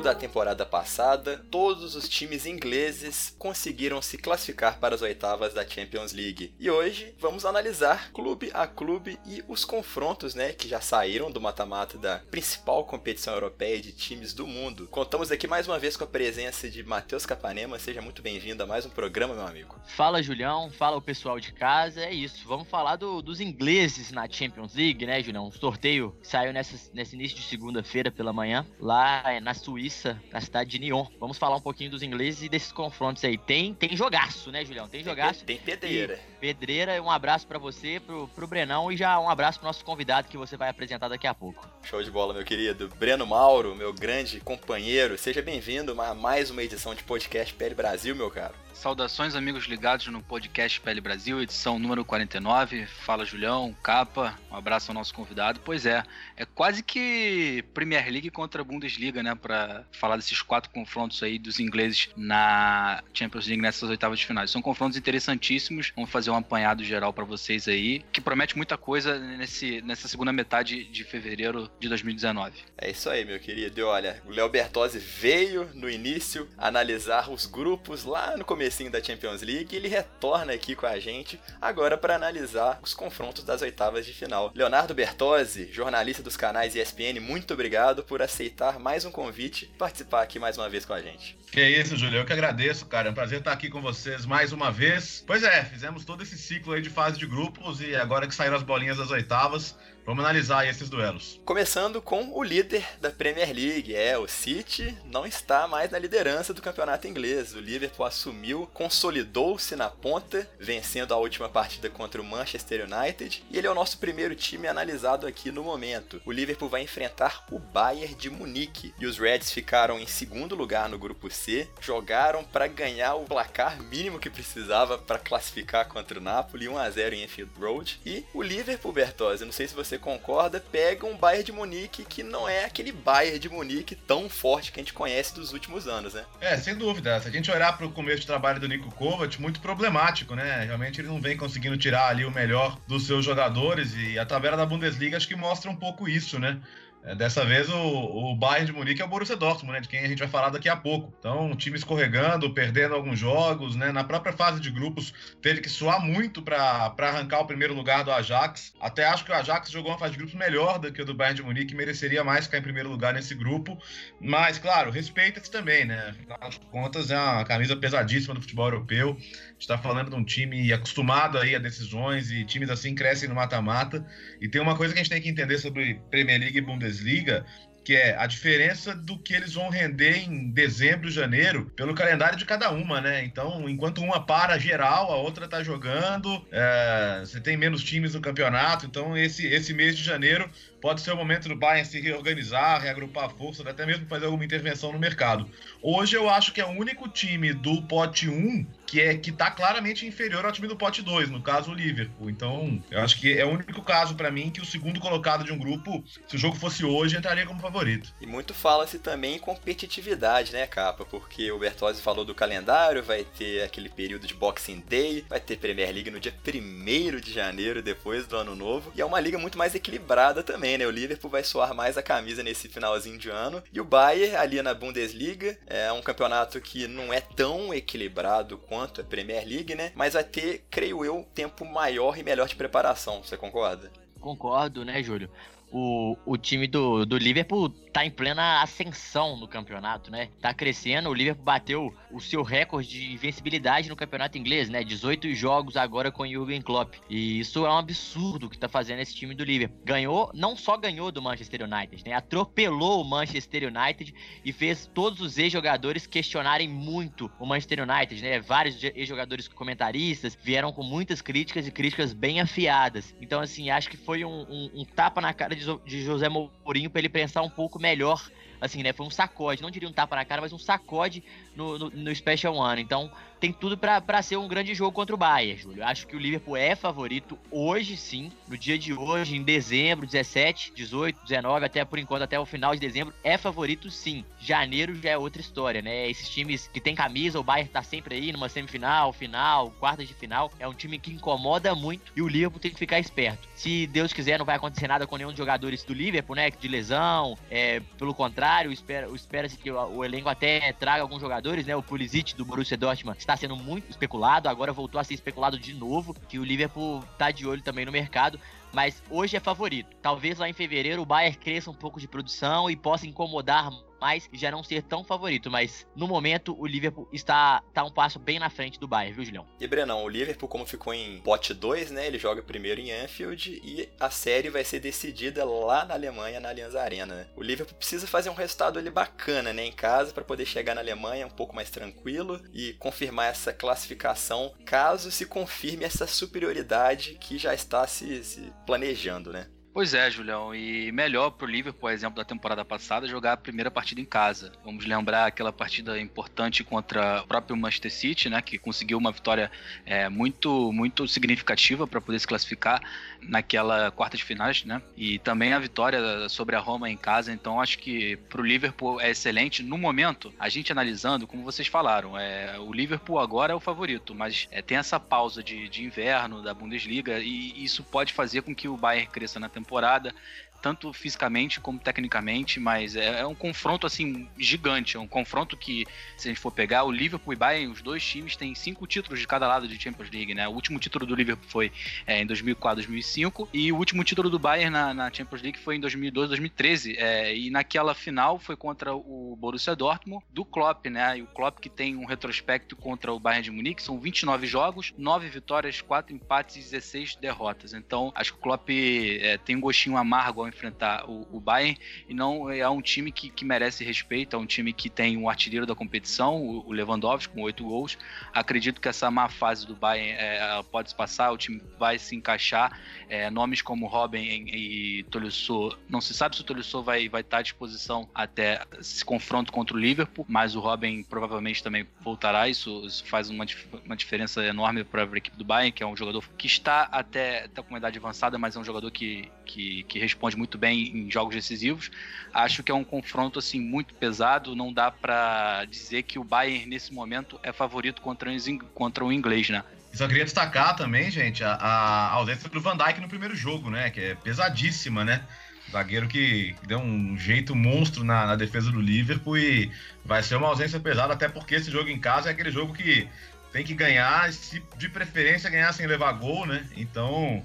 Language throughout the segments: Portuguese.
Da temporada passada, todos os times ingleses conseguiram se classificar para as oitavas da Champions League. E hoje vamos analisar clube a clube e os confrontos, né, que já saíram do mata-mata da principal competição europeia de times do mundo. Contamos aqui mais uma vez com a presença de Matheus Capanema. Seja muito bem-vindo a mais um programa, meu amigo. Fala, Julião. Fala o pessoal de casa. É isso. Vamos falar do- dos ingleses na Champions League, né, Julião? O sorteio saiu nessa- nesse início de segunda-feira pela manhã, lá na Suíça, na cidade de Nyon. Vamos falar um pouquinho dos ingleses e desses confrontos aí. Tem, tem jogaço, né, Julião? Tem jogaço. Tem pedreira. Pedreira, um abraço pra você, pro, pro Brenão e já um abraço pro nosso convidado que você vai apresentar daqui a pouco. Show de bola, meu querido. Breno Mauro, meu grande companheiro. Seja bem-vindo a mais uma edição de podcast PL Brasil, meu caro. Saudações, amigos ligados no podcast PL Brasil, edição número 49. Fala, Julião, capa. Um abraço ao nosso convidado. Pois é, é quase que Premier League contra Bundesliga, né? Pra falar desses quatro confrontos aí dos ingleses na Champions League nessas oitavas de finais. São confrontos interessantíssimos. Vamos fazer um apanhado geral pra vocês aí, que promete muita coisa nesse, nessa segunda metade de fevereiro de 2019. É isso aí, meu querido. E olha, o Léo Bertozzi veio no início analisar os grupos lá no comecinho da Champions League ele retorna aqui com a gente agora para analisar os confrontos das oitavas de final. Leonardo Bertozzi, jornalista dos canais ESPN, muito obrigado por aceitar mais um convite e participar aqui mais uma vez com a gente. Que isso, Júlio. Eu que agradeço, cara. É um prazer estar aqui com vocês mais uma vez. Pois é, fizemos todo esse ciclo aí de fase de grupos e agora que saíram as bolinhas das oitavas, vamos analisar esses duelos. Começando com o líder da Premier League, é o City, não está mais na liderança do campeonato inglês. O Liverpool assumiu, consolidou-se na ponta, vencendo a última partida contra o Manchester United, e ele é o nosso primeiro time analisado aqui no momento. O Liverpool vai enfrentar o Bayern de Munique e os Reds ficaram em segundo lugar no grupo C, jogaram para ganhar o placar mínimo que precisava para classificar contra o Napoli, 1 a 0 em Enfield Road. E o Liverpool, Bertozzi, não sei se você concorda, pega um Bayern de Munique que não é aquele Bayern de Munique tão forte que a gente conhece dos últimos anos, né? É, sem dúvida. Se a gente olhar para o começo de trabalho do Nico Kovac, muito problemático, né? Realmente ele não vem conseguindo tirar ali o melhor dos seus jogadores e a tabela da Bundesliga acho que mostra um pouco isso, né? É, Dessa vez o, o Bayern de Munique é o Borussia Dortmund, né, de quem a gente vai falar daqui a pouco. Então, o time escorregando, perdendo alguns jogos, né, na própria fase de grupos teve que suar muito para arrancar o primeiro lugar do Ajax. Até acho que o Ajax jogou uma fase de grupos melhor do que o do Bayern de Munique, mereceria mais ficar em primeiro lugar nesse grupo. Mas, claro, respeita-se também, né? Afinal de contas, é uma camisa pesadíssima do futebol europeu. Está falando de um time acostumado aí a decisões e times assim crescem no mata-mata. E tem uma coisa que a gente tem que entender sobre Premier League e Bundesliga, que é a diferença do que eles vão render em dezembro, janeiro, pelo calendário de cada uma, né? Então, enquanto uma para geral, a outra tá jogando, é, você tem menos times no campeonato, então esse, esse mês de janeiro pode ser o momento do Bayern se reorganizar, reagrupar forças, até mesmo fazer alguma intervenção no mercado. Hoje eu acho que é o único time do pote 1 que é que tá claramente inferior ao time do pote 2, no caso o Liverpool. Então, eu acho que é o único caso para mim que o segundo colocado de um grupo, se o jogo fosse hoje, entraria como favorito. E muito fala-se também em competitividade, né, capa? Porque o Bertozzi falou do calendário, vai ter aquele período de Boxing Day, vai ter Premier League no dia 1 de janeiro, depois do ano novo. E é uma liga muito mais equilibrada também, né? O Liverpool vai soar mais a camisa nesse finalzinho de ano. E o Bayern, ali na Bundesliga, é um campeonato que não é tão equilibrado quanto a Premier League, né? Mas vai ter, creio eu, tempo maior e melhor de preparação. Você concorda? Concordo, né, Júlio? O, o time do, do Liverpool tá em plena ascensão no campeonato, né? Tá crescendo, o Liverpool bateu o seu recorde de invencibilidade no campeonato inglês, né? 18 jogos agora com o Jurgen Klopp. E isso é um absurdo que tá fazendo esse time do Liverpool. Ganhou, não só ganhou do Manchester United, né? Atropelou o Manchester United e fez todos os ex-jogadores questionarem muito o Manchester United, né? Vários ex-jogadores comentaristas vieram com muitas críticas e críticas bem afiadas. Então, assim, acho que foi um, um, um tapa na cara de, de José Mourinho para ele pensar um pouco melhor assim, né? Foi um sacode, não diria um tapa na cara, mas um sacode no, no, no Special One. Então, tem tudo para ser um grande jogo contra o Bayern, Júlio. Acho que o Liverpool é favorito hoje sim, no dia de hoje, em dezembro, 17, 18, 19, até por enquanto, até o final de dezembro, é favorito sim. Janeiro já é outra história, né? Esses times que tem camisa, o Bayern tá sempre aí numa semifinal, final, quartas de final, é um time que incomoda muito e o Liverpool tem que ficar esperto. Se Deus quiser, não vai acontecer nada com nenhum dos jogadores do Liverpool, né? De lesão, é, pelo contrário, espera-se espera que o, o elenco até traga alguns jogadores, né? O Pulisic do Borussia Dortmund está sendo muito especulado, agora voltou a ser especulado de novo, que o Liverpool tá de olho também no mercado, mas hoje é favorito. Talvez lá em fevereiro o Bayern cresça um pouco de produção e possa incomodar mais já não ser tão favorito. Mas no momento o Liverpool está, está um passo bem na frente do Bayern, viu, Julião? E Brenão, o Liverpool, como ficou em pote 2, né? Ele joga primeiro em Anfield e a série vai ser decidida lá na Alemanha, na Allianz Arena. Né? O Liverpool precisa fazer um resultado ali bacana, né? Em casa, para poder chegar na Alemanha um pouco mais tranquilo e confirmar essa classificação, caso se confirme essa superioridade que já está se, se planejando, né? Pois é, Julião, e melhor pro Liverpool, por exemplo, da temporada passada, jogar a primeira partida em casa. Vamos lembrar aquela partida importante contra o próprio Manchester City, né, que conseguiu uma vitória é, muito, muito significativa para poder se classificar naquela quarta de finais, né? E também a vitória sobre a Roma em casa. Então, acho que pro Liverpool é excelente. No momento, a gente analisando, como vocês falaram, é, o Liverpool agora é o favorito, mas é, tem essa pausa de, de inverno da Bundesliga e isso pode fazer com que o Bayern cresça na temporada temporada tanto fisicamente como tecnicamente, mas é, é, um confronto assim gigante, é um confronto que se a gente for pegar o Liverpool e Bayern, os dois times têm cinco títulos de cada lado de Champions League, né? O último título do Liverpool foi é, em 2004, 2005 e o último título do Bayern na, na Champions League foi em 2012, 2013 é, e naquela final foi contra o Borussia Dortmund do Klopp, né? E o Klopp que tem um retrospecto contra o Bayern de Munique, são 29 jogos, 9 vitórias, 4 empates e 16 derrotas. Então, acho que o Klopp é, tem um gostinho amargo ao enfrentar o, o Bayern e não é um time que, que merece respeito, é um time que tem um artilheiro da competição, o, o Lewandowski, com oito gols. Acredito que essa má fase do Bayern é, pode se passar, o time vai se encaixar. É, nomes como Robin e, e Tolisso, não se sabe se o Tolisso vai, vai estar à disposição até esse confronto contra o Liverpool, mas o Robin provavelmente também voltará. Isso, isso faz uma, uma diferença enorme para a equipe do Bayern, que é um jogador que está até, até com uma idade avançada, mas é um jogador que, que, que responde muito bem em jogos decisivos. Acho que é um confronto assim muito pesado. Não dá para dizer que o Bayern nesse momento é favorito contra, contra o inglês, né? Só queria destacar também, gente, a, a ausência do Van Dijk no primeiro jogo, né? Que é pesadíssima, né? Zagueiro que deu um jeito monstro na, na, defesa do Liverpool e vai ser uma ausência pesada, até porque esse jogo em casa é aquele jogo que tem que ganhar, se de preferência ganhar sem levar gol, né? Então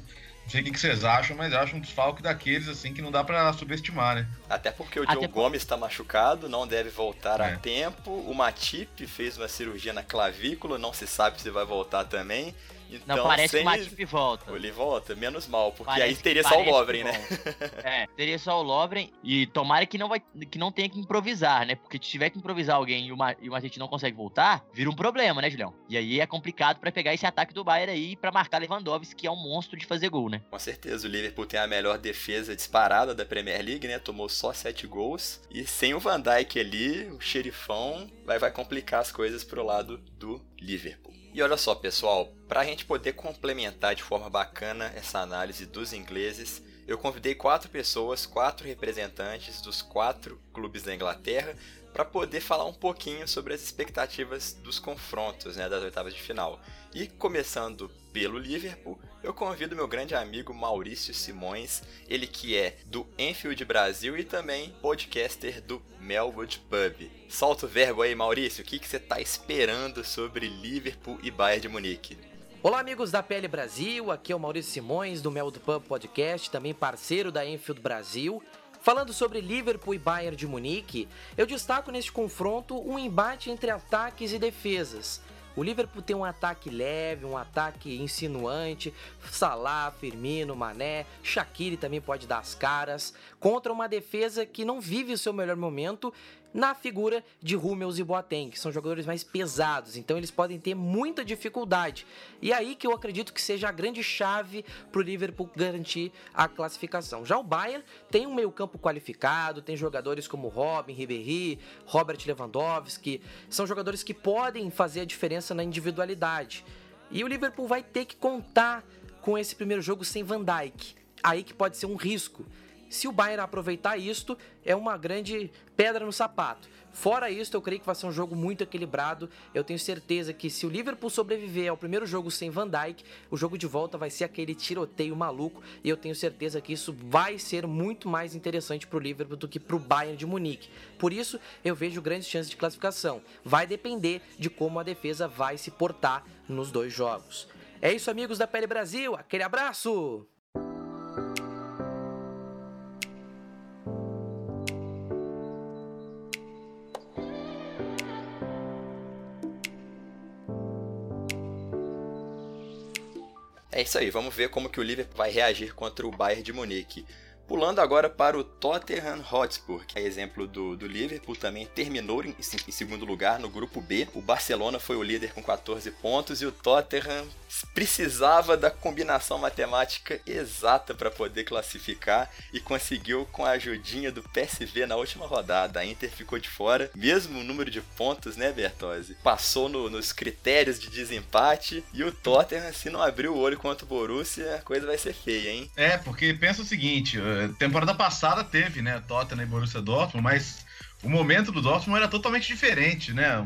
sei o que vocês acham, mas eu acho um desfalque daqueles assim que não dá para subestimar, né? Até porque o Joe Gomes está machucado, não deve voltar é. a tempo. O Matip fez uma cirurgia na clavícula, não se sabe se vai voltar também. Então, não, parece que o Matip volta. Ele volta, menos mal, porque parece, aí teria só o Lovren, né? é, teria só o Lovren e tomara que não, vai, que não tenha que improvisar, né? Porque se tiver que improvisar alguém e o, Ma, e o Matip não consegue voltar, vira um problema, né, Julião? E aí é complicado para pegar esse ataque do Bayern aí para marcar Lewandowski, que é um monstro de fazer gol, né? Com certeza, o Liverpool tem a melhor defesa disparada da Premier League, né? Tomou só 7 gols e sem o Van Dijk ali, o xerifão vai, vai complicar as coisas pro lado do Liverpool. E olha só, pessoal, para a gente poder complementar de forma bacana essa análise dos ingleses, eu convidei quatro pessoas, quatro representantes dos quatro clubes da Inglaterra, para poder falar um pouquinho sobre as expectativas dos confrontos né, das oitavas de final. E começando pelo Liverpool, eu convido meu grande amigo Maurício Simões, ele que é do Enfield Brasil e também podcaster do Melwood Pub. Solta o verbo aí, Maurício, o que, que você está esperando sobre Liverpool e Bayern de Munique? Olá, amigos da PL Brasil. Aqui é o Maurício Simões do Mel do Pub Podcast, também parceiro da Enfield Brasil. Falando sobre Liverpool e Bayern de Munique, eu destaco neste confronto um embate entre ataques e defesas. O Liverpool tem um ataque leve, um ataque insinuante, Salah, Firmino, Mané, Shaqiri também pode dar as caras, contra uma defesa que não vive o seu melhor momento na figura de Hummels e Boateng, que são jogadores mais pesados, então eles podem ter muita dificuldade. E aí que eu acredito que seja a grande chave para o Liverpool garantir a classificação. Já o Bayern tem um meio-campo qualificado, tem jogadores como Robin, Ribéry, Robert Lewandowski, são jogadores que podem fazer a diferença na individualidade. E o Liverpool vai ter que contar com esse primeiro jogo sem Van Dijk. Aí que pode ser um risco. Se o Bayern aproveitar isto, é uma grande pedra no sapato. Fora isso, eu creio que vai ser um jogo muito equilibrado. Eu tenho certeza que se o Liverpool sobreviver ao primeiro jogo sem Van Dijk, o jogo de volta vai ser aquele tiroteio maluco. E eu tenho certeza que isso vai ser muito mais interessante para o Liverpool do que para o Bayern de Munique. Por isso, eu vejo grandes chances de classificação. Vai depender de como a defesa vai se portar nos dois jogos. É isso, amigos da Pele Brasil. Aquele abraço! É isso aí, vamos ver como que o Liverpool vai reagir contra o Bayern de Munique. Pulando agora para o Tottenham Hotspur, que é exemplo do, do Liverpool, também terminou em, em, segundo lugar no grupo B. O Barcelona foi o líder com 14 pontos e o Tottenham precisava da combinação matemática exata para poder classificar e conseguiu com a ajudinha do PSV na última rodada. A Inter ficou de fora, mesmo número de pontos, né, Bertozzi? Passou no, nos critérios de desempate e o Tottenham, se não abrir o olho contra o Borussia, a coisa vai ser feia, hein? É, porque pensa o seguinte, temporada passada teve, né, Tottenham e Borussia Dortmund, mas o momento do Dortmund era totalmente diferente, né?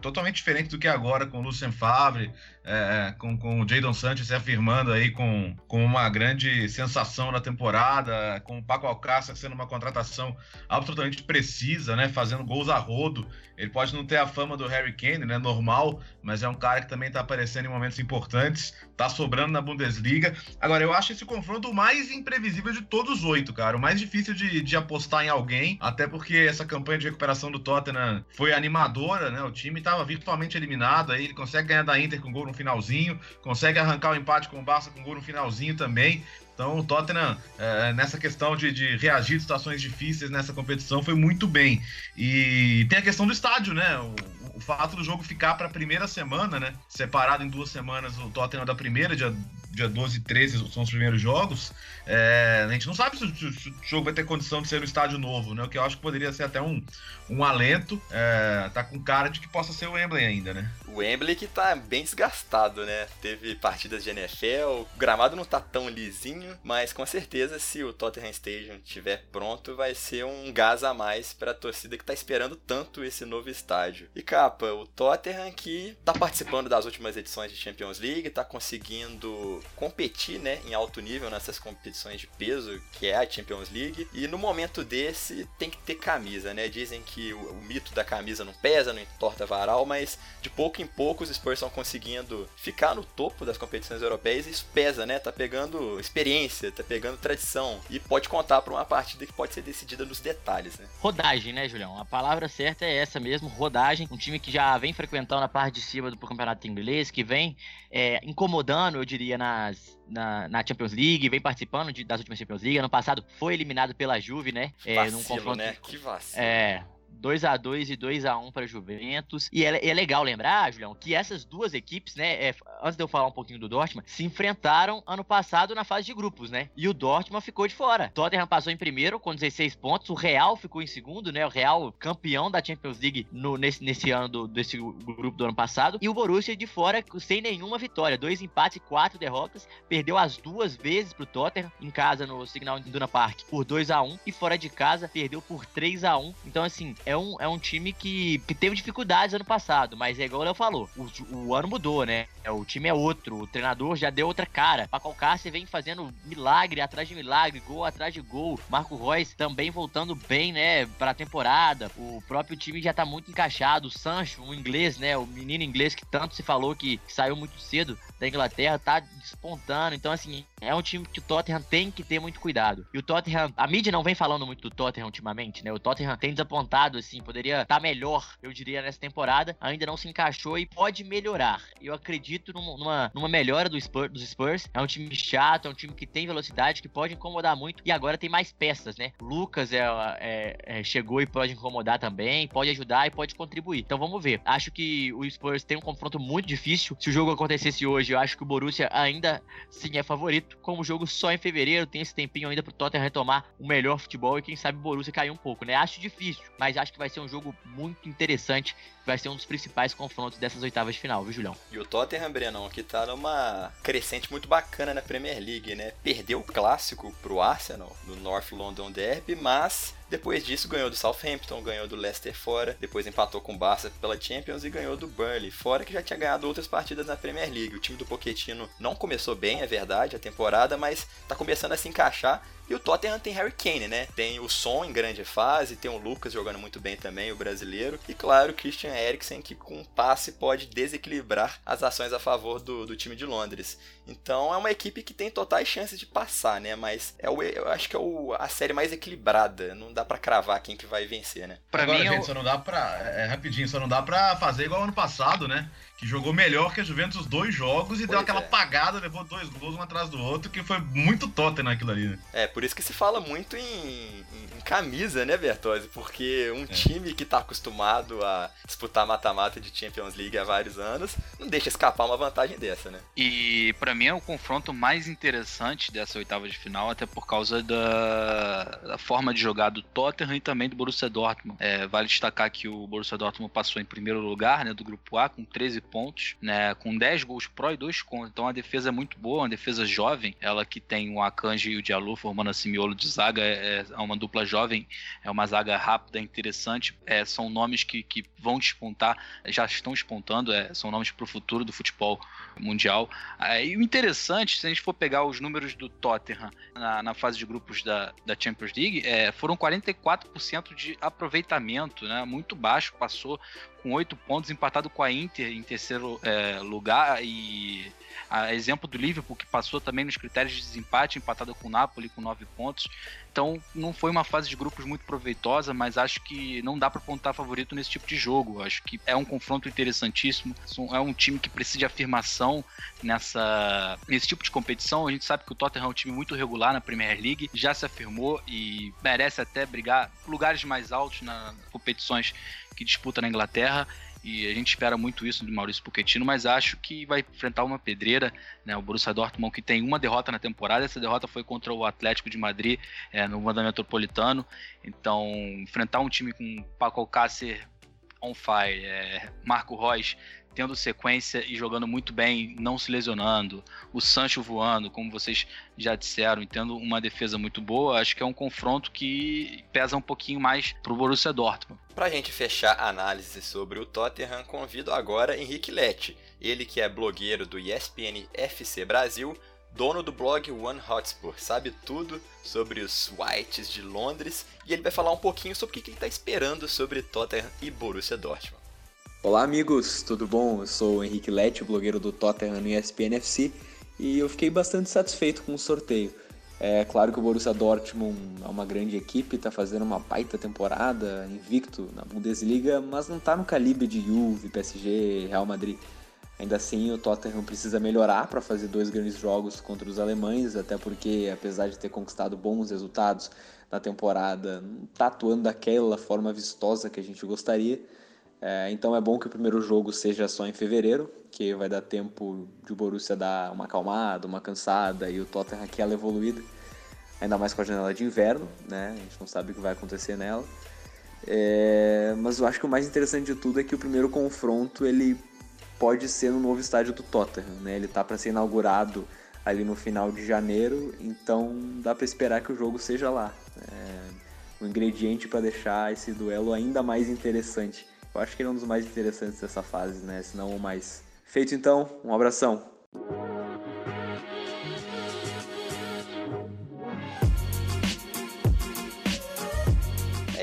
Totalmente diferente do que agora com o Lucien Favre, é, com, com o Jadon Santos se afirmando aí com, com uma grande sensação na temporada, com o Paco Alcácer sendo uma contratação absolutamente precisa, né, fazendo gols a rodo. Ele pode não ter a fama do Harry Kane, né, normal, mas é um cara que também está aparecendo em momentos importantes, está sobrando na Bundesliga. Agora, eu acho esse confronto o mais imprevisível de todos os oito, cara, o mais difícil de, de apostar em alguém, até porque essa campanha de recuperação do Tottenham foi animadora, né, o time estava virtualmente eliminado, aí ele consegue ganhar da Inter com gol no finalzinho, consegue arrancar o empate com o Barça com gol no finalzinho também. Então o Tottenham, é, nessa questão de, de reagir a situações difíceis nessa competição, foi muito bem. E tem a questão do estádio, né? O, o fato do jogo ficar para a primeira semana, né? Separado em duas semanas, o Tottenham da primeira, dia, dia 12 e 13 são os primeiros jogos. É, a gente não sabe se o, se o, jogo vai ter condição de ser no estádio novo, né? O que eu acho que poderia ser até um, um alento. É, tá com cara de que possa ser o Wembley ainda, né? O Wembley que tá bem desgastado, né? Teve partidas de NFL, o gramado não tá tão lisinho, mas com certeza se o Tottenham Stadium estiver pronto, vai ser um gás a mais para a torcida que tá esperando tanto esse novo estádio. E capa, o Tottenham que tá participando das últimas edições de Champions League, tá conseguindo competir, né, em alto nível nessas competições de peso, que é a Champions League, e no momento desse tem que ter camisa, né? Dizem que o, o mito da camisa não pesa, não entorta varal, mas de pouco em pouco os Spurs estão conseguindo ficar no topo das competições europeias e isso pesa, né? Tá pegando experiência, tá pegando tradição e pode contar para uma partida que pode ser decidida nos detalhes, né? Rodagem, né, Julião? A palavra certa é essa mesmo, rodagem. Um time que já vem frequentando a parte de cima do campeonato inglês, que vem é, incomodando, eu diria, nas, na, na, Champions League, vem participando de, das últimas Champions League. Ano passado foi eliminado pela Juve, né? É, vacilo, num confronto, né? Que vacilo. É, 2 a 2 e 2 a 1 para Juventus. E é, é, legal lembrar, Julião, que essas duas equipes, né, é, antes de eu falar um pouquinho do Dortmund, se enfrentaram ano passado na fase de grupos, né? E o Dortmund ficou de fora. Tottenham passou em primeiro com 16 pontos, o Real ficou em segundo, né? O Real campeão da Champions League no, nesse, nesse ano do, desse grupo do ano passado. E o Borussia de fora sem nenhuma vitória, dois empates e quatro derrotas, perdeu as duas vezes pro Tottenham em casa no Signal Iduna Park por 2 a 1 e fora de casa perdeu por 3 a 1. Então assim, é um, é um time que, que teve dificuldades ano passado, mas é igual o Léo falou, o, o ano mudou, né? É, o time é outro, o treinador já deu outra cara. Paco Alcácer vem fazendo milagre atrás de milagre, gol atrás de gol. Marco Reus também voltando bem, né, para a temporada. O próprio time já tá muito encaixado. O Sancho, o inglês, né, o menino inglês que tanto se falou que, que saiu muito cedo da Inglaterra, tá despontando. Então, assim, é um time que o Tottenham tem que ter muito cuidado. E o Tottenham, a mídia não vem falando muito do Tottenham ultimamente, né? O Tottenham tem desapontado, assim, poderia estar tá melhor, eu diria, nessa temporada. Ainda não se encaixou e pode melhorar. Eu acredito numa, numa melhora do Spurs, dos Spurs. É um time chato, é um time que tem velocidade, que pode incomodar muito. E agora tem mais peças, né? Lucas é, é, é, chegou e pode incomodar também, pode ajudar e pode contribuir. Então vamos ver. Acho que o Spurs tem um confronto muito difícil. Se o jogo acontecesse hoje, eu acho que o Borussia ainda sim é favorito. Como o jogo só em fevereiro, tem esse tempinho ainda pro Tottenham retomar o melhor futebol e quem sabe o Borussia cair um pouco, né? Acho difícil, mas acho que vai ser um jogo muito interessante vai ser um dos principais confrontos dessas oitavas de final, viu, Julião? E o Tottenham, Brenão, que tá numa crescente muito bacana na Premier League, né? Perdeu o clássico pro Arsenal no North London Derby, mas depois disso, ganhou do Southampton, ganhou do Leicester fora, depois empatou com o Barça pela Champions e ganhou do Burnley, fora que já tinha ganhado outras partidas na Premier League. O time do Pochettino não começou bem, é verdade, a temporada, mas tá começando a se encaixar. E o Tottenham tem Harry Kane, né? Tem o Son em grande fase, tem o Lucas jogando muito bem também, o brasileiro. E claro, o Christian Eriksen, que com um passe pode desequilibrar as ações a favor do, do time de Londres. Então é uma equipe que tem totais chances de passar, né? Mas é o, eu acho que é o, a série mais equilibrada. Não dá para cravar quem que vai vencer, né? Pra Agora, mim, gente, eu... só não dá pra. É, é, rapidinho, só não dá pra fazer igual ano passado, né? Que jogou melhor que a Juventus dois jogos e pois deu aquela é. pagada, levou dois gols um atrás do outro, que foi muito Tottenham aquilo ali, né? É, por isso que se fala muito em, em, em camisa, né, Bertozzi? Porque um é. time que tá acostumado a disputar mata-mata de Champions League há vários anos, não deixa escapar uma vantagem dessa, né? E para mim é o confronto mais interessante dessa oitava de final, até por causa da, da forma de jogar do Tottenham e também do Borussia Dortmund. É, vale destacar que o Borussia Dortmund passou em primeiro lugar né, do grupo A com 13 pontos, né, com 10 gols pró e 2 contra. Então a defesa é muito boa, uma defesa jovem. Ela que tem o Akanji e o Diallo formando esse miolo de zaga, é, é uma dupla jovem, é uma zaga rápida, interessante. É, são nomes que, que vão despontar, já estão despontando, é, são nomes para o futuro do futebol mundial. É, e o interessante, se a gente for pegar os números do Tottenham na, na fase de grupos da, da Champions League, é, foram 44% de aproveitamento, né, muito baixo, passou com 8 pontos, empatado com a Inter em terceiro é, lugar e a exemplo do Liverpool, que passou também nos critérios de desempate, empatado com o Napoli com 9 pontos. Então, não foi uma fase de grupos muito proveitosa, mas acho que não dá para apontar favorito nesse tipo de jogo. Acho que é um confronto interessantíssimo. É um time que precisa de afirmação nessa, nesse tipo de competição. A gente sabe que o Tottenham é um time muito regular na Premier League, já se afirmou e merece até brigar lugares mais altos nas competições que disputa na Inglaterra e a gente espera muito isso do Maurício Pochettino, mas acho que vai enfrentar uma pedreira, né? O Borussia Dortmund que tem uma derrota na temporada, essa derrota foi contra o Atlético de Madrid é, no Wanda Metropolitano, então enfrentar um time com Paco Alcácer on fire, é, Marco Reus tendo sequência e jogando muito bem, não se lesionando, o Sancho voando, como vocês já disseram, tendo uma defesa muito boa, acho que é um confronto que pesa um pouquinho mais pro Borussia Dortmund. Pra gente fechar a análise sobre o Tottenham, convido agora Henrique Lete, ele que é blogueiro do ESPN FC Brasil, dono do blog One Hotspur, sabe tudo sobre os Whites de Londres e ele vai falar um pouquinho sobre o que ele está esperando sobre Tottenham e Borussia Dortmund. Olá amigos, tudo bom? Eu sou o Henrique Lete, blogueiro do Tottenham no ESPN FC e eu fiquei bastante satisfeito com o sorteio. É claro que o Borussia Dortmund é uma grande equipe, está fazendo uma baita temporada, invicto na Bundesliga, mas não está no calibre de Juve, PSG, Real Madrid. Ainda assim, o Tottenham precisa melhorar para fazer dois grandes jogos contra os alemães, até porque, apesar de ter conquistado bons resultados na temporada, não está atuando daquela forma vistosa que a gente gostaria. É, então é bom que o primeiro jogo seja só em fevereiro, que vai dar tempo de o Borussia dar uma acalmada, uma cansada e o Tottenham aquela evoluída, ainda mais com a janela de inverno, né? A gente não sabe o que vai acontecer nela. É, mas eu acho que o mais interessante de tudo é que o primeiro confronto ele pode ser no novo estádio do Tottenham, né? Ele tá para ser inaugurado ali no final de janeiro, então dá para esperar que o jogo seja lá. É, um ingrediente para deixar esse duelo ainda mais interessante. Eu acho que ele é um dos mais interessantes dessa fase, né? Se não o mais. Feito então, um abração.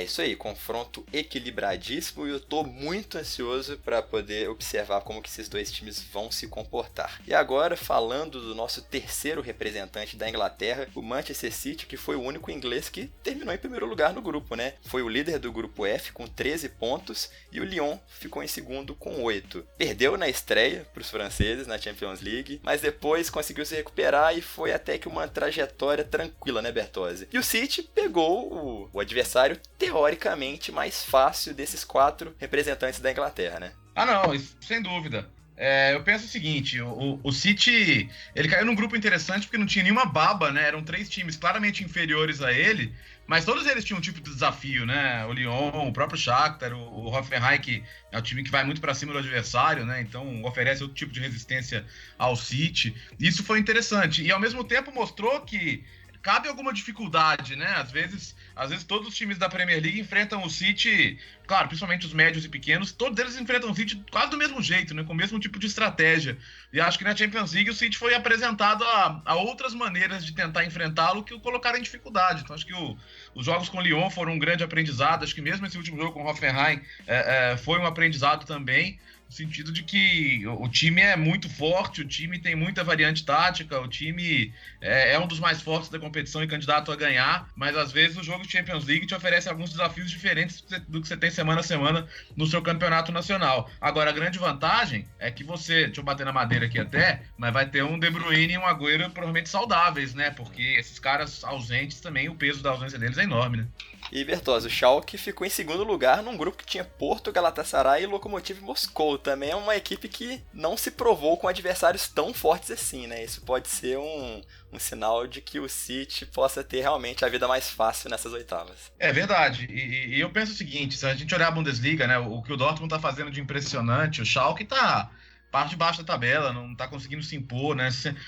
Isso aí, confronto equilibradíssimo e eu tô muito ansioso para poder observar como que esses dois times vão se comportar. E agora, falando do nosso terceiro representante da Inglaterra, o Manchester City, que foi o único inglês que terminou em primeiro lugar no grupo, né? Foi o líder do grupo F com 13 pontos e o Lyon ficou em segundo com 8. Perdeu na estreia para os franceses na Champions League, mas depois conseguiu se recuperar e foi até que uma trajetória tranquila, né, Bertozzi? E o City pegou o, o adversário teoricamente mais fácil desses quatro representantes da Inglaterra, né? Ah, não, sem dúvida. É, eu penso o seguinte, o, o City, ele caiu num grupo interessante porque não tinha nenhuma baba, né? Eram três times claramente inferiores a ele, mas todos eles tinham um tipo de desafio, né? O Lyon, o próprio Shakhtar, o, o Hoffenheim, que é o time que vai muito para cima do adversário, né? Então oferece outro tipo de resistência ao City. Isso foi interessante e ao mesmo tempo mostrou que cabe alguma dificuldade, né? Às vezes, às vezes todos os times da Premier League enfrentam o City, claro, principalmente os médios e pequenos, todos eles enfrentam o City quase do mesmo jeito, né? Com o mesmo tipo de estratégia. E acho que na Champions League o City foi apresentado a, a outras maneiras de tentar enfrentá-lo que o colocaram em dificuldade. Então acho que o, os jogos com o Lyon foram um grande aprendizado. Acho que mesmo esse último jogo com o Hoffenheim é, é, foi um aprendizado também no sentido de que o time é muito forte, o time tem muita variante tática, o time é, é, um dos mais fortes da competição e candidato a ganhar, mas às vezes o jogo de Champions League te oferece alguns desafios diferentes do que você tem semana a semana no seu campeonato nacional. Agora, a grande vantagem é que você, deixa eu bater na madeira aqui até, mas vai ter um De Bruyne e um Agüero provavelmente saudáveis, né? Porque esses caras ausentes também, o peso da ausência deles é enorme, né? E Bertozzi, o Schalke ficou em segundo lugar num grupo que tinha Porto, Galatasaray e Lokomotiv Moscou. Também é uma equipe que não se provou com adversários tão fortes assim, né? Isso pode ser um, um sinal de que o City possa ter realmente a vida mais fácil nessas oitavas. É verdade. E, e eu penso o seguinte, se a gente olhar a Bundesliga, né, o que o Dortmund tá fazendo de impressionante, o Schalke tá parte de baixo da tabela, não está conseguindo se impor, né?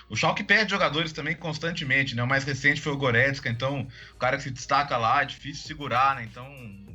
O Schalke perde jogadores também constantemente, né? O mais recente foi o Goretzka, então o cara que se destaca lá é difícil segurar, né? Então,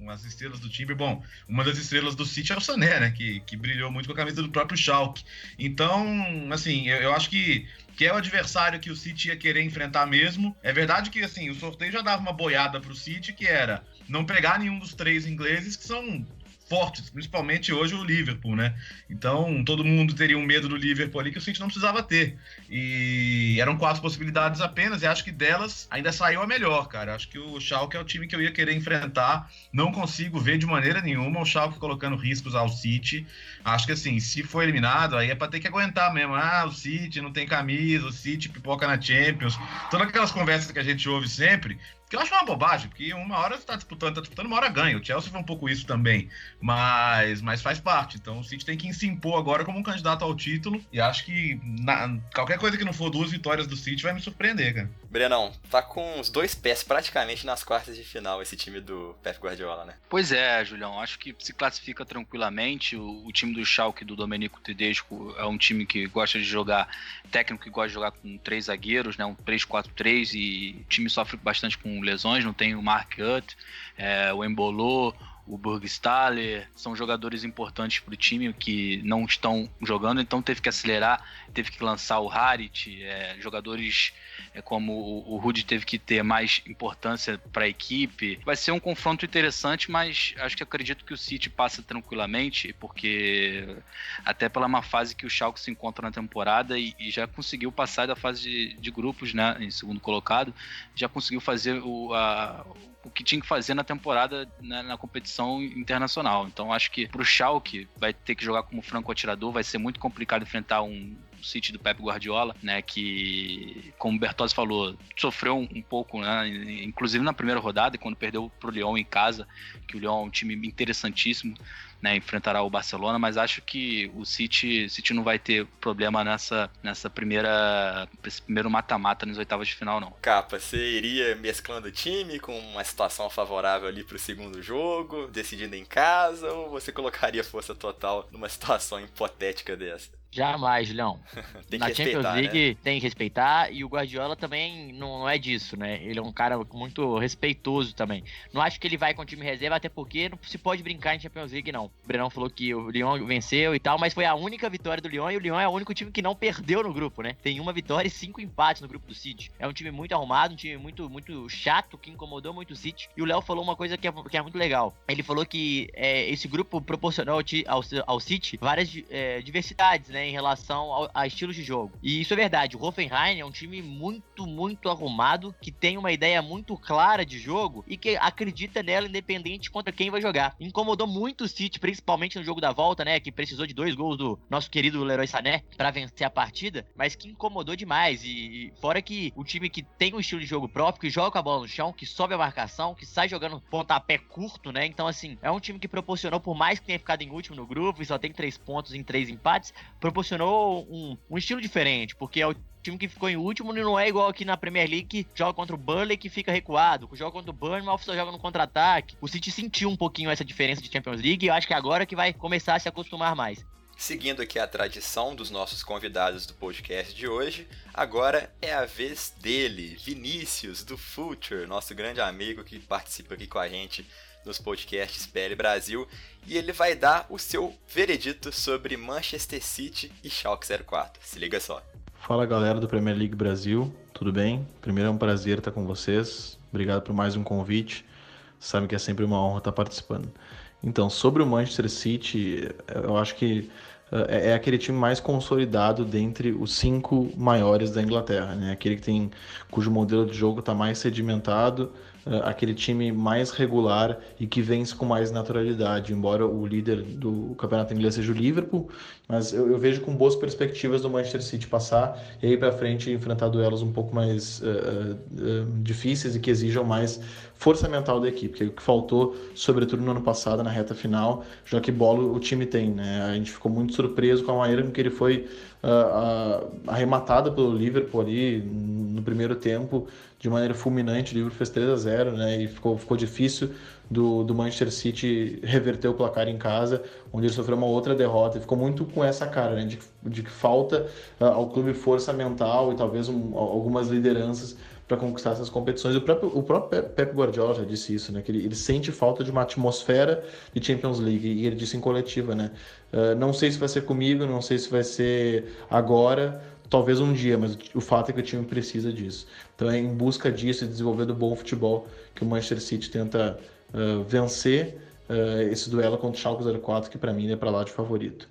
as estrelas do time, bom, uma das estrelas do City é o Sané, né? Que, que brilhou muito com a camisa do próprio Schalke. Então, assim, eu, eu acho que que é o adversário que o City ia querer enfrentar mesmo. É verdade que assim, o sorteio já dava uma boiada para o City, que era não pegar nenhum dos três ingleses que são fortes, principalmente hoje o Liverpool, né? Então todo mundo teria um medo do Liverpool ali que o City não precisava ter. E eram quatro possibilidades apenas, e acho que delas ainda saiu a melhor, cara. Acho que o Schalke é o time que eu ia querer enfrentar. Não consigo ver de maneira nenhuma o Schalke colocando riscos ao City. Acho que assim, se for eliminado, aí é pra ter que aguentar mesmo. Ah, o City não tem camisa, o City pipoca na Champions. Todas aquelas conversas que a gente ouve sempre, que eu acho uma bobagem, porque uma hora você tá disputando, tá disputando, uma hora ganha. O Chelsea foi um pouco isso também, mas, mas faz parte. Então o City tem que se impor agora como um candidato ao título. E acho que na, qualquer coisa que não for duas vitórias do City vai me surpreender, cara. Brenão, tá com os dois pés praticamente nas quartas de final esse time do Pep Guardiola, né? Pois é, Julião. Acho que se classifica tranquilamente. O, o time do Schalke, do Domenico Tedesco, é um time que gosta de jogar, técnico que gosta de jogar com três zagueiros, né? Um 3-4-3 e o time sofre bastante com lesões, não tem o Mark Hutt, é, o Embolou, o Burgstaller, são jogadores importantes para o time que não estão jogando, então teve que acelerar, teve que lançar o Harit, é, jogadores é, como o, o Rudy teve que ter mais importância para a equipe. Vai ser um confronto interessante, mas acho que acredito que o City passa tranquilamente, porque até pela má fase que o Schalke se encontra na temporada e, e já conseguiu passar da fase de, de, grupos, né, em segundo colocado, já conseguiu fazer o, a, o que tinha que fazer na temporada né, na competição internacional. Então acho que pro Schalke vai ter que jogar como franco atirador, vai ser muito complicado enfrentar um City do Pep Guardiola, né, que como o Bertozzi falou, sofreu um, um, pouco, né, inclusive na primeira rodada, quando perdeu pro Lyon em casa, que o Lyon é um time interessantíssimo, né, enfrentará o Barcelona, mas acho que o City, City não vai ter problema nessa, nessa primeira esse primeiro mata-mata nas oitavas de final não. Capa, você iria mesclando o time com uma situação favorável ali para o segundo jogo, decidindo em casa, ou você colocaria força total numa situação hipotética dessa? Jamais, Leão. Tem que Na Champions respeitar, League né? tem que respeitar e o Guardiola também não, é disso, né? Ele é um cara muito respeitoso também. Não acho que ele vai com o time reserva, até porque não se pode brincar em Champions League, não. O Brenão falou que o Lyon venceu e tal, mas foi a única vitória do Lyon e o Lyon é o único time que não perdeu no grupo, né? Tem uma vitória e cinco empates no grupo do City. É um time muito arrumado, um time muito, muito chato, que incomodou muito o City. E o Léo falou uma coisa que é, que é muito legal. Ele falou que é, esse grupo proporcionou ao, ao, ao City várias é, diversidades, né? Em relação ao, a estilos de jogo. E isso é verdade. O Hoffenheim é um time muito, muito arrumado, que tem uma ideia muito clara de jogo e que acredita nela independente contra quem vai jogar. Incomodou muito o City, principalmente no jogo da volta, né? Que precisou de dois gols do nosso querido Leroy Sané para vencer a partida, mas que incomodou demais. E, e fora que o time que tem um estilo de jogo próprio, que joga com a bola no chão, que sobe a marcação, que sai jogando pontapé curto, né? Então, assim, é um time que proporcionou, por mais que tenha ficado em último no grupo e só tem três pontos em três empates, proporcionou um, um estilo diferente, porque é o time que ficou em último não é igual aqui na Premier League que joga contra o Burnley que fica recuado, que joga contra o Bournemouth só joga no contra-ataque. O City sentiu um pouquinho essa diferença de Champions League e eu acho que agora que vai começar a se acostumar mais. Seguindo aqui a tradição dos nossos convidados do podcast de hoje, agora é a vez dele, Vinícius do Future, nosso grande amigo que participa aqui com a gente nos podcasts PL Brasil, e ele vai dar o seu veredito sobre Manchester City e Schalke 04. Se liga só. Fala galera do Premier League Brasil, tudo bem? Primeiro é um prazer estar com vocês, obrigado por mais um convite, sabe que é sempre uma honra estar participando. Então, sobre o Manchester City, eu acho que é, é aquele time mais consolidado dentre os cinco maiores da Inglaterra, né? Aquele que tem, cujo modelo de jogo está mais sedimentado, aquele time mais regular e que vence com mais naturalidade, embora o líder do campeonato inglês seja o Liverpool, mas eu, eu vejo com boas perspectivas do Manchester City passar e aí para frente enfrentar duelos um pouco mais uh, uh, difíceis e que exijam mais força mental da equipe, que é o que faltou, sobretudo no ano passado, na reta final, já que bola o time tem, né? A gente ficou muito surpreso com a maneira com que ele foi uh, arrematado pelo Liverpool ali no primeiro tempo, de maneira fulminante, o Liverpool fez 3 a 0 né? E ficou, ficou difícil do, do Manchester City reverter o placar em casa, onde ele sofreu uma outra derrota, e ficou muito com essa cara, né? De, de que falta uh, ao clube força mental e talvez um, algumas lideranças para conquistar essas competições. O próprio, o próprio Pep Guardiola já disse isso, né? Que ele, ele, sente falta de uma atmosfera de Champions League e ele disse em coletiva, né? Uh, não sei se vai ser comigo, não sei se vai ser agora, talvez um dia, mas o fato é que o time precisa disso. Então é em busca disso e desenvolver do bom futebol que o Manchester City tenta uh, vencer uh, esse duelo contra o Schalke 04, que para mim é para lá de favorito.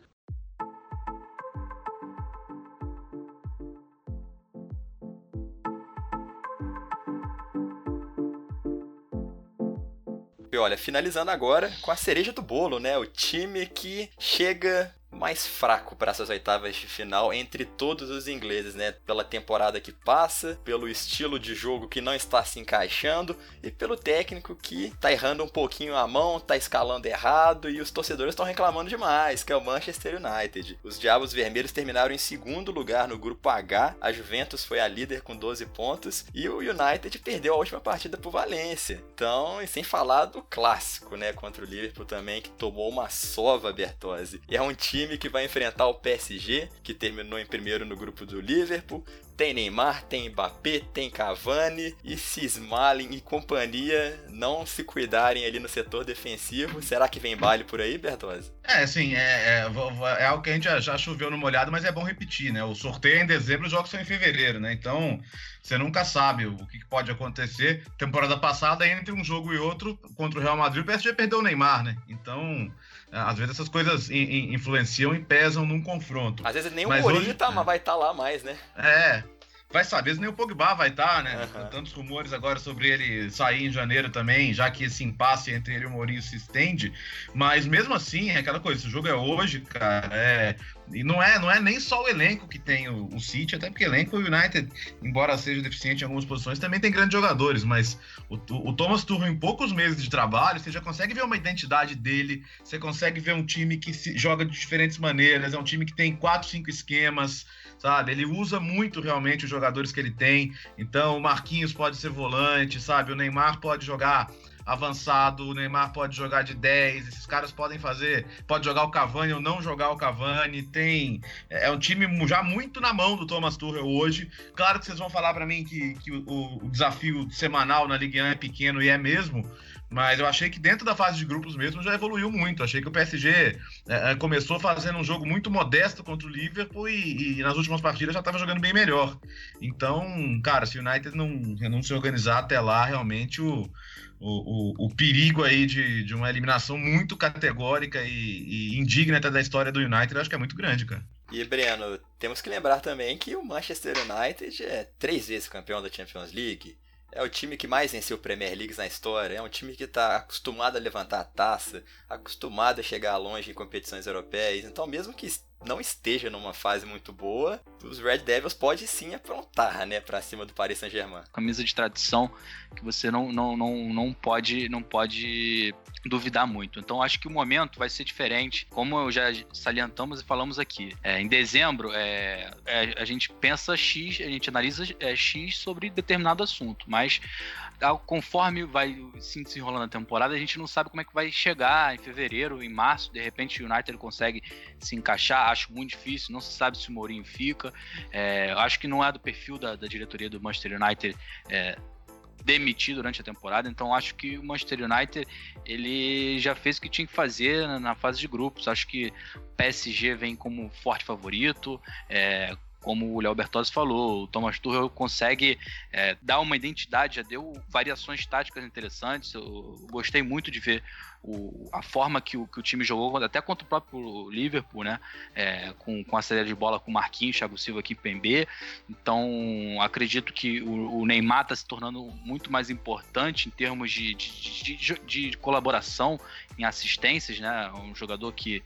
E olha, finalizando agora com a cereja do bolo, né? O time que chega mais fraco para essas oitavas de final entre todos os ingleses, né? Pela temporada que passa, pelo estilo de jogo que não está se encaixando e pelo técnico que tá errando um pouquinho a mão, tá escalando errado e os torcedores estão reclamando demais, que é o Manchester United. Os Diabos Vermelhos terminaram em segundo lugar no grupo H, a Juventus foi a líder com 12 pontos e o United perdeu a última partida pro Valência. Então, e sem falar do clássico, né, contra o Liverpool também que tomou uma sova Bertozzi. E é um time time que vai enfrentar o PSG, que terminou em primeiro no grupo do Liverpool. Tem Neymar, tem Mbappé, tem Cavani e Smalling e companhia não se cuidarem ali no setor defensivo, será que vem baile por aí, Bertozzi? É, assim, é, é, é algo que a gente já, já, choveu no molhado, mas é bom repetir, né? O sorteio é em dezembro, os jogos são em fevereiro, né? Então, você nunca sabe o que pode acontecer. Temporada passada, entre um jogo e outro, contra o Real Madrid, o PSG perdeu o Neymar, né? Então, às vezes essas coisas in, in, influenciam e pesam num confronto. Às vezes nem o Mourinho tá, vai estar tá lá mais, né? É. Vai saber, nem o Pogba vai estar, tá, né? Uhum. Tantos rumores agora sobre ele sair em janeiro também, já que esse impasse entre ele e o Mourinho se estende. Mas mesmo assim, é aquela coisa, esse jogo é hoje, cara. É... E não é, não é nem só o elenco que tem o, o City, até porque o elenco o United, embora seja deficiente em algumas posições, também tem grandes jogadores. Mas o, o Thomas Tuchel, em poucos meses de trabalho, você já consegue ver uma identidade dele, você consegue ver um time que se, joga de diferentes maneiras, é um time que tem quatro, cinco esquemas sabe? Ele usa muito realmente os jogadores que ele tem. Então, o Marquinhos pode ser volante, sabe? O Neymar pode jogar avançado, o Neymar pode jogar de 10, esses caras podem fazer, pode jogar o Cavani ou não jogar o Cavani, tem é um time já muito na mão do Thomas Tuchel hoje. Claro que vocês vão falar para mim que, que o, o, desafio semanal na Ligue 1 é pequeno e é mesmo, mas eu achei que dentro da fase de grupos mesmo já evoluiu muito. Achei que o PSG é, é, começou fazendo um jogo muito modesto contra o Liverpool e, e nas últimas partidas já estava jogando bem melhor. Então, cara, se o United não, não se organizar até lá, realmente o, o, o, o perigo aí de, de uma eliminação muito categórica e, e indigna até da história do United, eu acho que é muito grande, cara. E, Breno, temos que lembrar também que o Manchester United é três vezes campeão da Champions League, é o time que mais venceu Premier Leagues na história. É um time que está acostumado a levantar a taça, acostumado a chegar longe em competições europeias. Então, mesmo que não esteja numa fase muito boa, os Red Devils pode sim aprontar, né, para cima do Paris Saint-Germain. Camisa de tradição que você não, não, não, não pode não pode duvidar muito. Então acho que o momento vai ser diferente, como já salientamos e falamos aqui. É, em dezembro é, é, a gente pensa X, a gente analisa é, X sobre determinado assunto, mas conforme vai se desenrolando a temporada, a gente não sabe como é que vai chegar em fevereiro, em março, de repente o United consegue se encaixar, acho muito difícil, não se sabe se o Mourinho fica, é, acho que não é do perfil da, da diretoria do Manchester United é, demitir durante a temporada, então acho que o Manchester United ele já fez o que tinha que fazer na, na fase de grupos, acho que PSG vem como forte favorito, é, como o Léo Bertozzi falou, o Thomas Tuchel consegue é, dar uma identidade, já deu variações táticas interessantes. Eu gostei muito de ver o, a forma que o, que o time jogou, até contra o próprio Liverpool, né? É, com, com a saída de bola com Marquinhos, Thiago Silva aqui, Pembe. Então, acredito que o, o Neymar está se tornando muito mais importante em termos de, de, de, de, colaboração em assistências, né? Um jogador que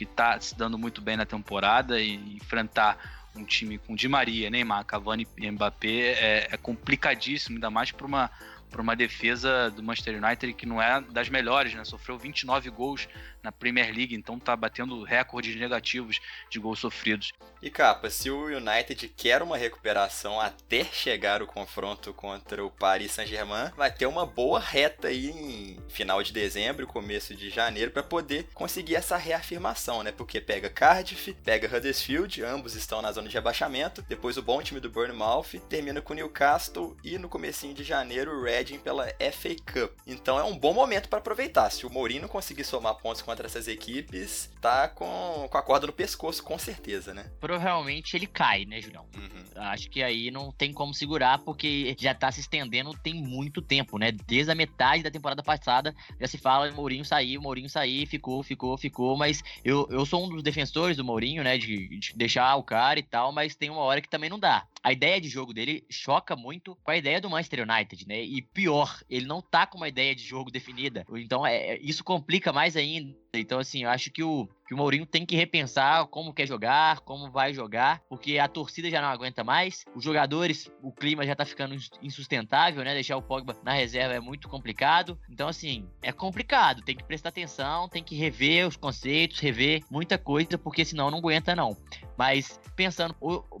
está se dando muito bem na temporada e enfrentar um time com Di Maria, Neymar, Cavani e Mbappé é, é complicadíssimo, ainda mais para uma para uma defesa do Manchester United que não é das melhores, né? Sofreu 29 gols na Premier League, então tá batendo recordes negativos de gols sofridos. E capa, se o United quer uma recuperação até chegar o confronto contra o Paris Saint-Germain, vai ter uma boa reta aí em final de dezembro, começo de janeiro para poder conseguir essa reafirmação, né? Porque pega Cardiff, pega Huddersfield, ambos estão na zona de rebaixamento, depois o bom time do Bournemouth termina com Newcastle e no comecinho de janeiro o Pela FA Cup. Então é um bom momento para aproveitar. Se o Mourinho conseguir somar pontos contra essas equipes, tá com, com a corda no pescoço, com certeza, né? Provavelmente ele cai, né, Julião? Uhum. Acho que aí não tem como segurar, porque já tá se estendendo tem muito tempo, né? Desde a metade da temporada passada já se fala Mourinho sair, Mourinho sair, ficou, ficou, ficou, mas eu, eu sou um dos defensores do Mourinho, né? De, de deixar o cara e tal, mas tem uma hora que também não dá a ideia de jogo dele choca muito com a ideia do Manchester United, né? E pior, ele não tá com uma ideia de jogo definida. Então, é, é isso complica mais ainda. Então, assim, eu acho que o, que o Mourinho tem que repensar como quer jogar, como vai jogar, porque a torcida já não aguenta mais, os jogadores, o clima já tá ficando insustentável, né? Deixar o Pogba na reserva é muito complicado. Então, assim, é complicado, tem que prestar atenção, tem que rever os conceitos, rever muita coisa, porque senão não aguenta, não. Mas pensando,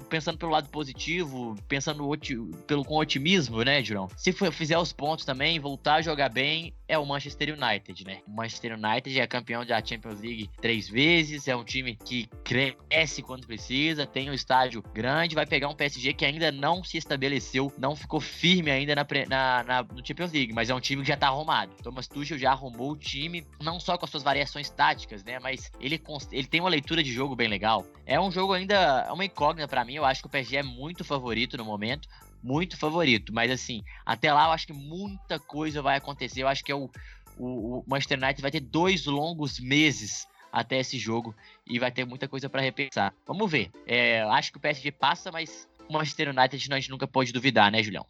pensando pelo lado positivo, pensando pelo, com otimismo, né, Jurão? Se for, fizer os pontos também, voltar a jogar bem, é o Manchester United, né? O Manchester United é campeão da Champions League três vezes, é um time que cresce quando precisa, tem um estádio grande, vai pegar um PSG que ainda não se estabeleceu, não ficou firme ainda na, na, na no Champions League, mas é um time que já tá arrumado. Thomas Tuchel já arrumou o time, não só com as suas variações táticas, né, mas ele, ele tem uma leitura de jogo bem legal. É um jogo ainda, é uma incógnita para mim, eu acho que o PSG é muito favorito no momento, muito favorito. Mas assim, até lá eu acho que muita coisa vai acontecer. Eu acho que é o, o, o Manchester United vai ter dois longos meses até esse jogo e vai ter muita coisa para repensar. Vamos ver. É, acho que o PSG passa, mas o Manchester United a gente nunca pode duvidar, né, Julião?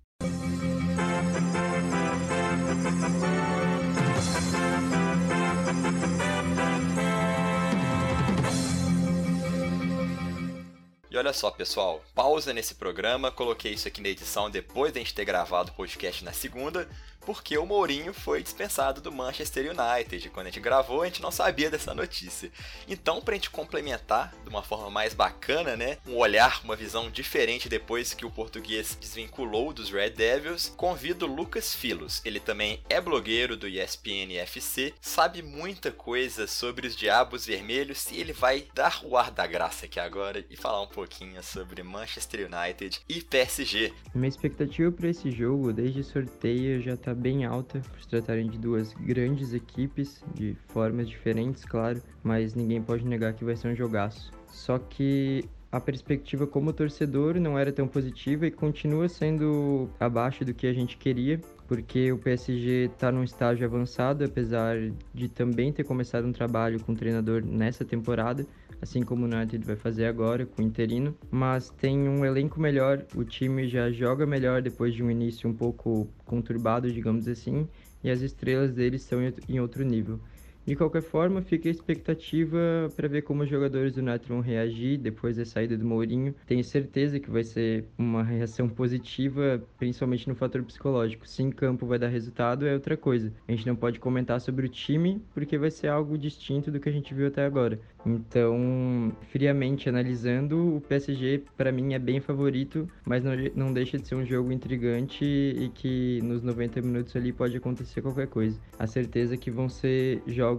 E olha só, pessoal, pausa nesse programa, coloquei isso aqui na edição depois de a gente ter gravado o podcast na segunda, porque o Mourinho foi dispensado do Manchester United. Quando a gente gravou, a gente não sabia dessa notícia. Então, pra gente complementar de uma forma mais bacana, né? Um olhar, uma visão diferente depois que o português desvinculou dos Red Devils, convido Lucas Filos. Ele também é blogueiro do ESPN FC, sabe muita coisa sobre os Diabos Vermelhos e ele vai dar o ar da graça aqui agora e falar um pouquinho sobre Manchester United e PSG. Minha expectativa para esse jogo, desde sorteio, já está bem alta, por se tratarem de duas grandes equipes, de formas diferentes, claro, mas ninguém pode negar que vai ser um jogaço. Só que a perspectiva como torcedor não era tão positiva e continua sendo abaixo do que a gente queria, porque o PSG está num estágio avançado, apesar de também ter começado um trabalho com o treinador nessa temporada, assim como o United vai fazer agora com o interino, mas tem um elenco melhor, o time já joga melhor depois de um início um pouco conturbado, digamos assim, e as estrelas deles estão em outro nível. De qualquer forma, fica a expectativa para ver como os jogadores do United vão reagir depois da saída do Mourinho. Tenho certeza que vai ser uma reação positiva, principalmente no fator psicológico. Se em campo vai dar resultado, é outra coisa. A gente não pode comentar sobre o time, porque vai ser algo distinto do que a gente viu até agora. Então, friamente analisando, o PSG para mim é bem favorito, mas não, não deixa de ser um jogo intrigante e que nos 90 minutos ali pode acontecer qualquer coisa. A certeza que vão ser jogos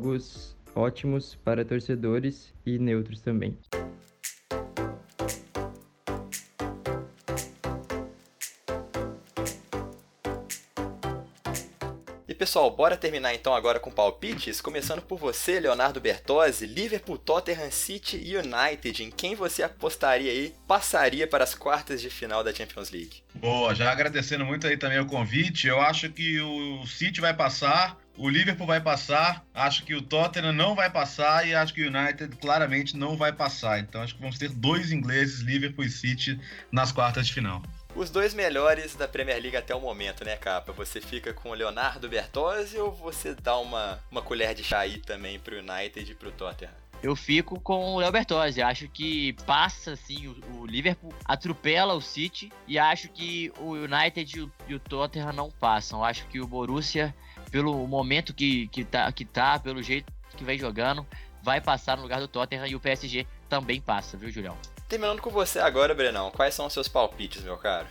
ótimos para torcedores e neutros também. pessoal, bora terminar então agora com palpites, começando por você, Leonardo Bertozzi, Liverpool, Tottenham City e United, em quem você apostaria aí, passaria para as quartas de final da Champions League? Boa, já agradecendo muito aí também o convite, eu acho que o City vai passar, o Liverpool vai passar, acho que o Tottenham não vai passar e acho que o United claramente não vai passar. Então acho que vamos ter dois ingleses, Liverpool e City, nas quartas de final. Os dois melhores da Premier League até o momento, né, Capa? Você fica com o Leonardo Bertozzi ou você dá uma, uma colher de chá aí também pro United e pro Tottenham? Eu fico com o Léo Bertozzi. Acho que passa, assim, o, o, Liverpool atropela o City e acho que o United e o, e o Tottenham não passam. Acho que o Borussia, pelo momento que, que, tá, que tá, pelo jeito que vem jogando, vai passar no lugar do Tottenham e o PSG também passa, viu, Julião? Terminando com você agora, Brenão, quais são os seus palpites, meu caro?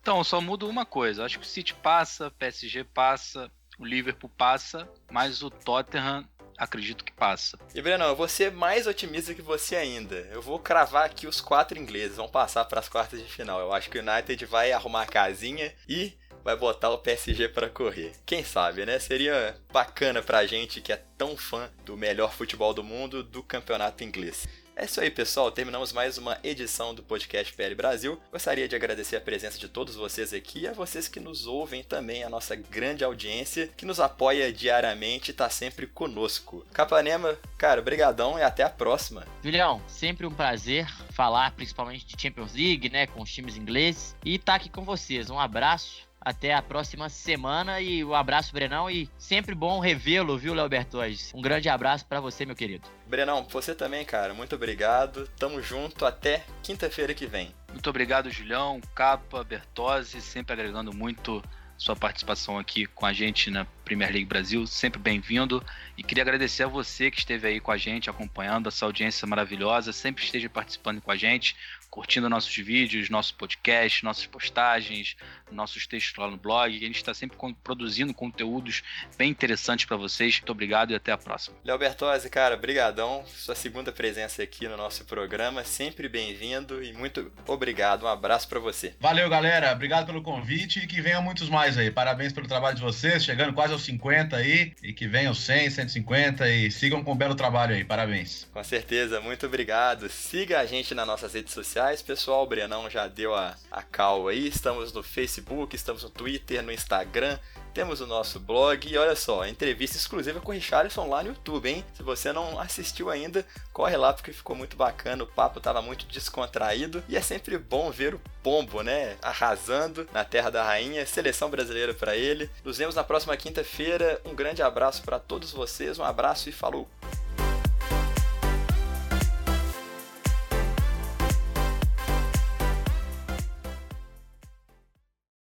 Então, só mudo uma coisa. Acho que o City passa, o PSG passa, o Liverpool passa, mas o Tottenham acredito que passa. E Brenão, eu vou ser mais otimista que você ainda. Eu vou cravar aqui os quatro ingleses vão passar para as quartas de final. Eu acho que o United vai arrumar a casinha e vai botar o PSG para correr. Quem sabe, né? Seria bacana pra gente que é tão fã do melhor futebol do mundo do campeonato inglês. É isso aí, pessoal. Terminamos mais uma edição do podcast PL Brasil. Gostaria de agradecer a presença de todos vocês aqui e a vocês que nos ouvem também, a nossa grande audiência que nos apoia diariamente e está sempre conosco. Capanema, cara, brigadão e até a próxima. Julião, sempre um prazer falar principalmente de Champions League, né, com os times ingleses e estar tá aqui com vocês. Um abraço até a próxima semana e um abraço, Brenão, e sempre bom revê-lo, viu, Léo Bertoes? Um grande abraço para você, meu querido. Brenão, você também, cara. Muito obrigado. Tamo junto até quinta-feira que vem. Muito obrigado, Julião, Capa, Bertozzi, sempre agregando muito sua participação aqui com a gente na Premier League Brasil, sempre bem-vindo. E queria agradecer a você que esteve aí com a gente, acompanhando essa audiência maravilhosa, sempre esteja participando com a gente curtindo nossos vídeos, nosso podcast, nossas postagens, nossos textos lá no blog. A gente está sempre produzindo conteúdos bem interessantes para vocês. Muito obrigado e até a próxima. Léo Bertozzi, cara, brigadão. Sua segunda presença aqui no nosso programa. Sempre bem-vindo e muito obrigado. Um abraço para você. Valeu, galera. Obrigado pelo convite e que venham muitos mais aí. Parabéns pelo trabalho de vocês, chegando quase aos 50 aí. E que venham 100, 150 e sigam com um belo trabalho aí. Parabéns. Com certeza. Muito obrigado. Siga a gente nas nossas redes sociais pessoal. O Brenão já deu a, a cal aí. Estamos no Facebook, estamos no Twitter, no Instagram. Temos o nosso blog e olha só, entrevista exclusiva com o Richarlison lá no YouTube, hein? Se você não assistiu ainda, corre lá porque ficou muito bacana, o papo estava muito descontraído e é sempre bom ver o Pombo, né, arrasando na Terra da Rainha, seleção brasileira para ele. Nos vemos na próxima quinta-feira. Um grande abraço para todos vocês, um abraço e falou.